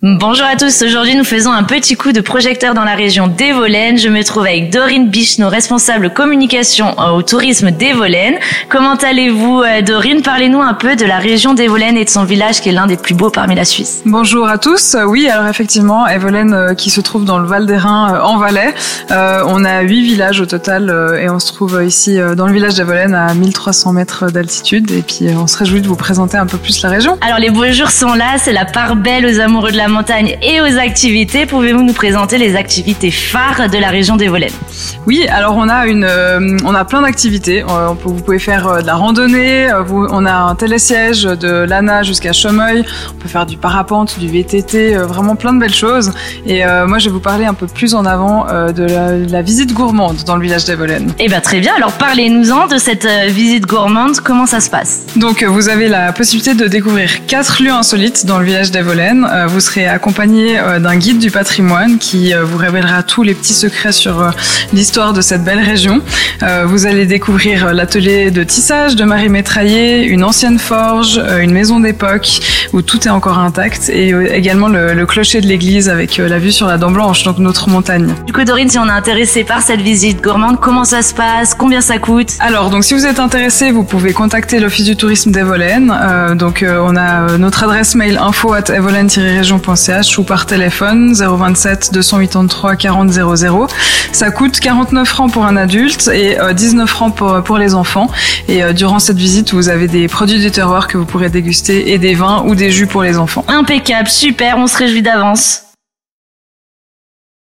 Bonjour à tous, aujourd'hui nous faisons un petit coup de projecteur dans la région d'Evolène. Je me trouve avec Dorine Bichno, responsable communication au tourisme d'Evolène. Comment allez-vous euh, Dorine? Parlez-nous un peu de la région d'Evolène et de son village qui est l'un des plus beaux parmi la Suisse. Bonjour à tous, oui alors effectivement Evolène euh, qui se trouve dans le Val d'Airain euh, en Valais. on a huit villages au total et on se trouve ici dans le village d'Evolène à 1300 mètres d'altitude et puis on se réjouit de vous présenter un peu plus la région. Alors les beaux jours sont là, c'est la part belle aux amoureux de la montagne et aux activités. Pouvez-vous nous présenter les activités phares de la région des Volaines Oui, alors on a une, euh, on a plein d'activités. Euh, vous pouvez faire euh, de la randonnée. on a un télésiège de l'ANA jusqu'à Chemeuil. On peut faire du parapente, du VTT, vraiment plein de belles choses. Et moi, je vais vous parler un peu plus en avant de la, visite gourmande dans le village des Volaines. Eh bien, très bien. Alors, parlez-nous-en de cette visite gourmande. Comment ça se passe? Donc, vous avez la possibilité de découvrir quatre lieux insolites dans le village des Volaines. Vous serez accompagné euh, d'un guide du patrimoine qui euh, vous révélera tous les petits secrets sur euh, l'histoire de cette belle région. Vous allez découvrir l'atelier de tissage de Marie Métraillé, une ancienne forge, une maison d'époque où tout est encore intact et également le, clocher de l'église avec la vue sur la Dent Blanche, donc notre montagne. Du coup, Dorine, si on est intéressé par cette visite gourmande, comment ça se passe? Combien ça coûte? Alors, donc si vous êtes intéressé, vous pouvez contacter l'Office du tourisme d'Evolène. donc, on a notre adresse mail info at région.ch ou par téléphone 027 283 40 00. Ça coûte 49 francs pour un adulte et 19 euh, francs pour, les enfants. Et euh, durant cette visite, vous avez des produits du terroir que vous pourrez déguster et des vins ou des jus pour les enfants. Impeccable, super, on se réjouit d'avance.